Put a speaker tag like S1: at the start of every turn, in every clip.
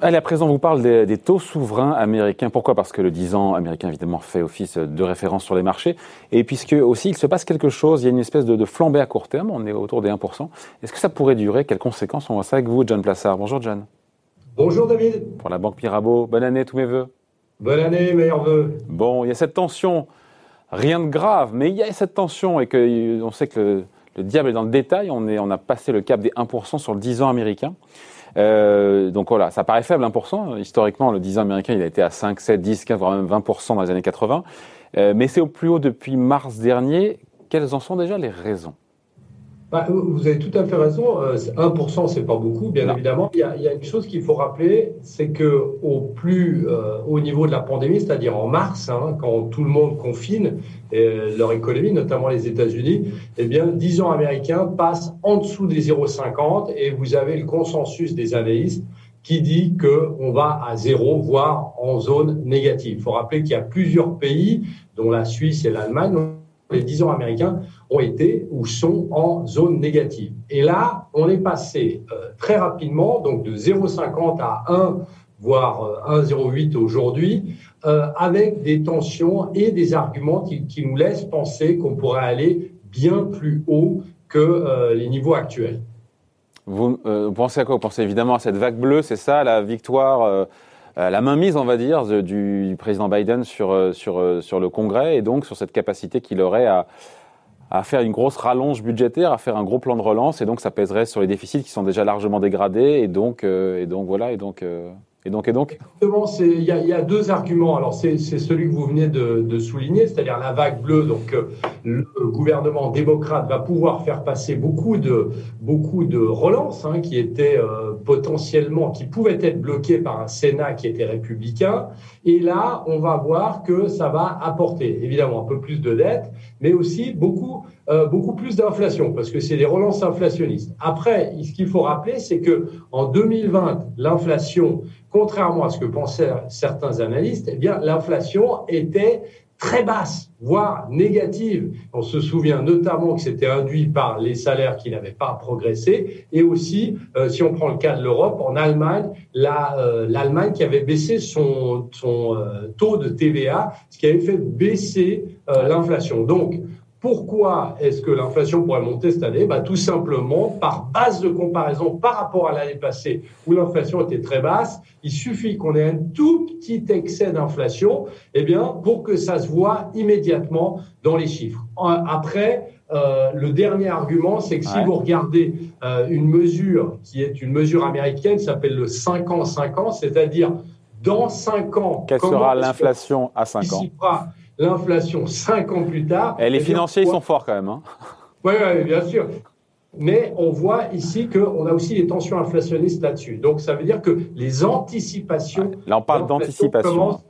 S1: Allez, à présent, on vous parle des, taux souverains américains. Pourquoi? Parce que le 10 ans américain, évidemment, fait office de référence sur les marchés. Et puisque aussi, il se passe quelque chose, il y a une espèce de, flambée à court terme, on est autour des 1%. Est-ce que ça pourrait durer? Quelles conséquences On voit ça avec vous, John Plassard? Bonjour, John.
S2: Bonjour, David.
S1: Pour la Banque Mirabeau, bonne année, tous mes voeux.
S2: Bonne année, meilleurs voeux.
S1: Bon, il y a cette tension, rien de grave, mais il y a cette tension et que on sait que le, diable est dans le détail. On, est, on a passé le cap des 1% sur le 10 ans américain. Euh, donc voilà, ça paraît faible 1%. Historiquement, le 10 ans américain, il a été à 5, 7, 10, 15, voire même 20% dans les années 80. Euh, mais c'est au plus haut depuis mars dernier. Quelles en sont déjà les raisons?
S2: Bah, vous avez tout à fait raison. 1%, euh, c'est pas beaucoup, bien évidemment. Il y, a, il y, a, une chose qu'il faut rappeler, c'est que au plus euh, haut niveau de la pandémie, c'est-à-dire en mars, hein, quand tout le monde confine euh, leur économie, notamment les États-Unis, eh bien, 10 ans américains passent en dessous des 0,50 et vous avez le consensus des analystes qui dit que on va à zéro, voire en zone négative. Il faut rappeler qu'il y a plusieurs pays, dont la Suisse et l'Allemagne, les 10 ans américains ont été ou sont en zone négative. Et là, on est passé euh, très rapidement, donc de 0,50 à 1, voire 1,08 euh, aujourd'hui, euh, avec des tensions et des arguments qui, qui nous laissent penser qu'on pourrait aller bien plus haut que les niveaux actuels.
S1: Vous, pensez à quoi? Vous pensez évidemment à cette vague bleue, c'est ça, la victoire la mainmise, on va dire, du président Biden sur, sur, sur le Congrès et donc sur cette capacité qu'il aurait à, à faire une grosse rallonge budgétaire, à faire un gros plan de relance, et donc ça pèserait sur les déficits qui sont déjà largement dégradés, et donc, euh, et donc voilà, et donc. Euh, donc, et donc
S2: il y, a deux arguments. Alors, c'est celui que vous venez de, de souligner, c'est-à-dire la vague bleue. Donc, euh, le gouvernement démocrate va pouvoir faire passer beaucoup de, beaucoup de relances hein, qui étaient euh, potentiellement, qui pouvaient être bloquées par un Sénat qui était républicain. Et là, on va voir que ça va apporter, évidemment, un peu plus de dettes, mais aussi beaucoup, euh, beaucoup plus d'inflation, parce que c'est des relances inflationnistes. Après, ce qu'il faut rappeler, c'est que en 2020, l'inflation contrairement à ce que pensaient certains analystes, eh bien, l'inflation était très basse, voire négative. On se souvient notamment que c'était induit par les salaires qui n'avaient pas progressé, et aussi, euh, si on prend le cas de l'Europe, en Allemagne, euh, l'Allemagne qui avait baissé son, son taux de TVA, ce qui avait fait baisser l'inflation. Donc, pourquoi est-ce que l'inflation pourrait monter cette année? Bah, Tout simplement par base de comparaison par rapport à l'année passée où l'inflation était très basse. Il suffit qu'on ait un tout petit excès d'inflation eh bien, pour que ça se voit immédiatement dans les chiffres. Après, euh, le dernier argument, c'est que si vous regardez euh, une mesure qui est une mesure américaine, s'appelle le 5 ans 5 ans, c'est-à-dire dans 5 ans...
S1: Quelle sera l'inflation à 5 ans?
S2: L'inflation cinq ans plus tard.
S1: Et les financiers, ils sont forts quand même. Hein.
S2: Oui, bien sûr. Mais on voit ici qu'on a aussi des tensions inflationnistes là-dessus. Donc ça veut dire que les anticipations.
S1: Là, on parle d'anticipation.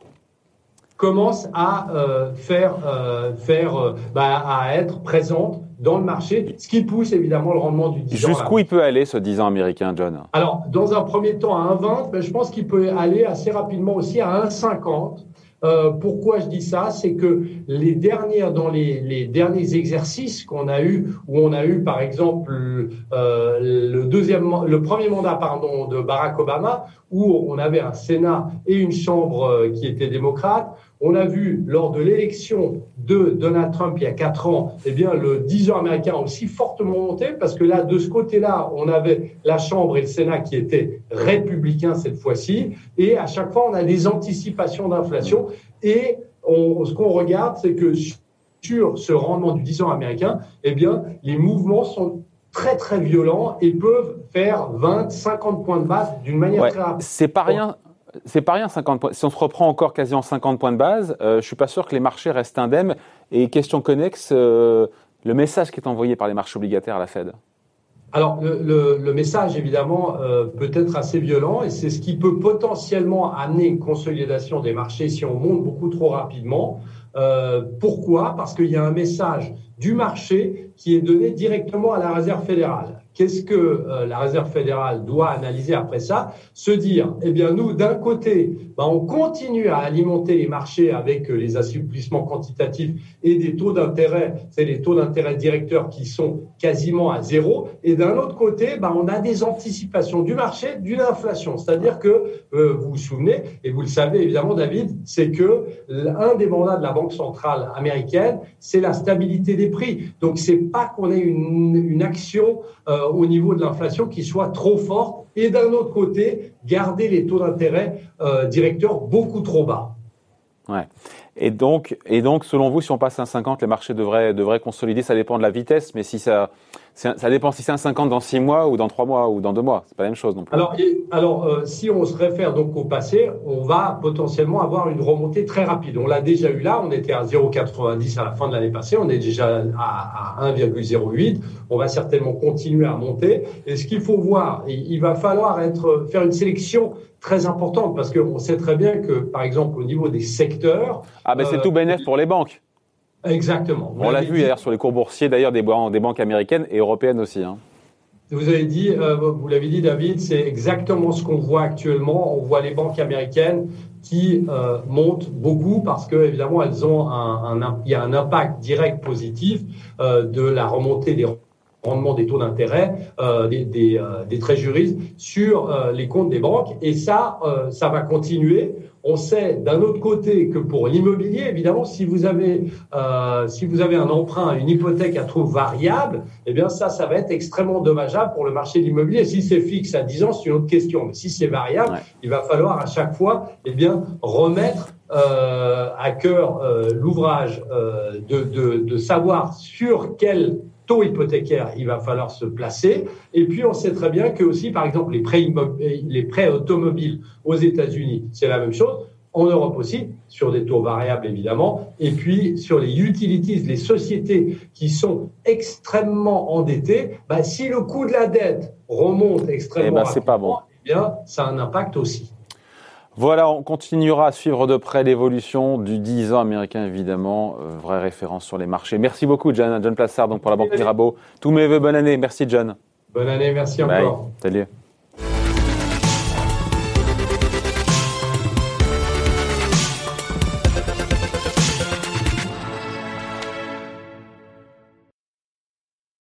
S2: Commencent, à euh, faire, euh, faire euh, bah, à être présentes dans le marché, ce qui pousse évidemment le rendement du 10
S1: ans. Jusqu'où il peut aller ce 10 ans américain, John?
S2: Alors, dans un premier temps à 1,20, ben, je pense qu'il peut aller assez rapidement aussi à 1,50. Euh, pourquoi je dis ça? C'est que les dernières, dans les, derniers exercices qu'on a eu, où on a eu par exemple euh, le deuxième, le premier mandat pardon de Barack Obama, où on avait un Sénat et une Chambre euh, qui étaient démocrates, on a vu lors de l'élection de Donald Trump il y a quatre ans, eh bien, le 10 ans américain a aussi fortement monté parce que là, de ce côté-là, on avait la Chambre et le Sénat qui étaient républicains cette fois-ci. Et à chaque fois, on a des anticipations d'inflation. Et ce qu'on regarde, c'est que sur ce rendement du 10 ans américain, eh bien, les mouvements sont très très violents et peuvent faire 20, 50 points de base d'une manière très rapide.
S1: C'est pas rien. C'est pas rien, 50 points. Si on se reprend encore quasiment 50 points de base, euh, je suis pas sûr que les marchés restent indemnes. Et question connexe, euh, le message qui est envoyé par les marchés obligataires à la Fed
S2: alors, le, message, évidemment, euh, peut être assez violent et c'est ce qui peut potentiellement amener une consolidation des marchés si on monte beaucoup trop rapidement. pourquoi? Parce qu'il y a un message du marché qui est donné directement à la Réserve fédérale. Qu'est-ce que euh, la Réserve fédérale doit analyser après ça? Se dire, eh bien nous, d'un côté, bah, on continue à alimenter les marchés avec euh, les assouplissements quantitatifs et des taux d'intérêt, c'est les taux d'intérêt directeurs qui sont quasiment à zéro. Et d'un autre côté, bah, on a des anticipations du marché d'une inflation. C'est-à-dire que, euh, vous vous souvenez, et vous le savez évidemment, David, c'est que un des mandats de la Banque centrale américaine, c'est la stabilité des prix. Donc, c'est pas qu'on ait une action au niveau de l'inflation qui soit trop forte et d'un autre côté, garder les taux d'intérêt euh, directeurs beaucoup trop bas.
S1: Ouais. Et donc, et donc, selon vous, si on passe à 1,50, les marchés devraient, devraient consolider. Ça dépend de la vitesse, mais si ça, ça dépend si c'est un 50 dans 6 mois ou dans 3 mois ou dans 2 mois. C'est pas la même chose non plus.
S2: Alors, alors euh, si on se réfère donc au passé, on va potentiellement avoir une remontée très rapide. On l'a déjà eu là. On était à 0,90 à la fin de l'année passée. On est déjà à, à 1,08. On va certainement continuer à monter. Et ce qu'il faut voir, il, va falloir être, faire une sélection très importante parce qu'on sait très bien que, par exemple, au niveau des secteurs.
S1: Ah, ben c'est tout bénéf pour les banques.
S2: Exactement.
S1: On l'a vu hier sur les cours boursiers d'ailleurs des, des, banques américaines et européennes aussi. Hein.
S2: Vous avez dit, euh, vous l'avez dit David, c'est exactement ce qu'on voit actuellement. On voit les banques américaines qui euh, montent beaucoup parce que évidemment elles ont un, un, il y a un impact direct positif euh, de la remontée des rendements des taux d'intérêt euh, des, des, euh, des sur euh, les comptes des banques et ça ça va continuer on sait d'un autre côté que pour l'immobilier, évidemment, si vous avez euh, si vous avez un emprunt, une hypothèque à taux variable, eh bien ça, ça va être extrêmement dommageable pour le marché de l'immobilier. Si c'est fixe à 10 ans, c'est une autre question. Mais si c'est variable, il va falloir à chaque fois, eh bien, remettre euh, à cœur euh, l'ouvrage euh, de, de, de savoir sur quel taux hypothécaire, il va falloir se placer. Et puis, on sait très bien que aussi, par exemple, les prêts, les prêts automobiles aux États-Unis, c'est la même chose. En Europe aussi, sur des taux variables évidemment, et puis sur les utilities, les sociétés qui sont extrêmement endettées, bah, si le coût de la dette remonte extrêmement
S1: eh ben, pas bon.
S2: eh bien, ça a un impact aussi.
S1: Voilà, on continuera à suivre de près l'évolution du 10 ans américain, évidemment. Euh, vraie référence sur les marchés. Merci beaucoup, John. John Plassard, donc pour la Banque Mirabeau. Tous mes voeux, bonne année. Merci, John.
S2: Bonne année, merci encore.
S1: Salut.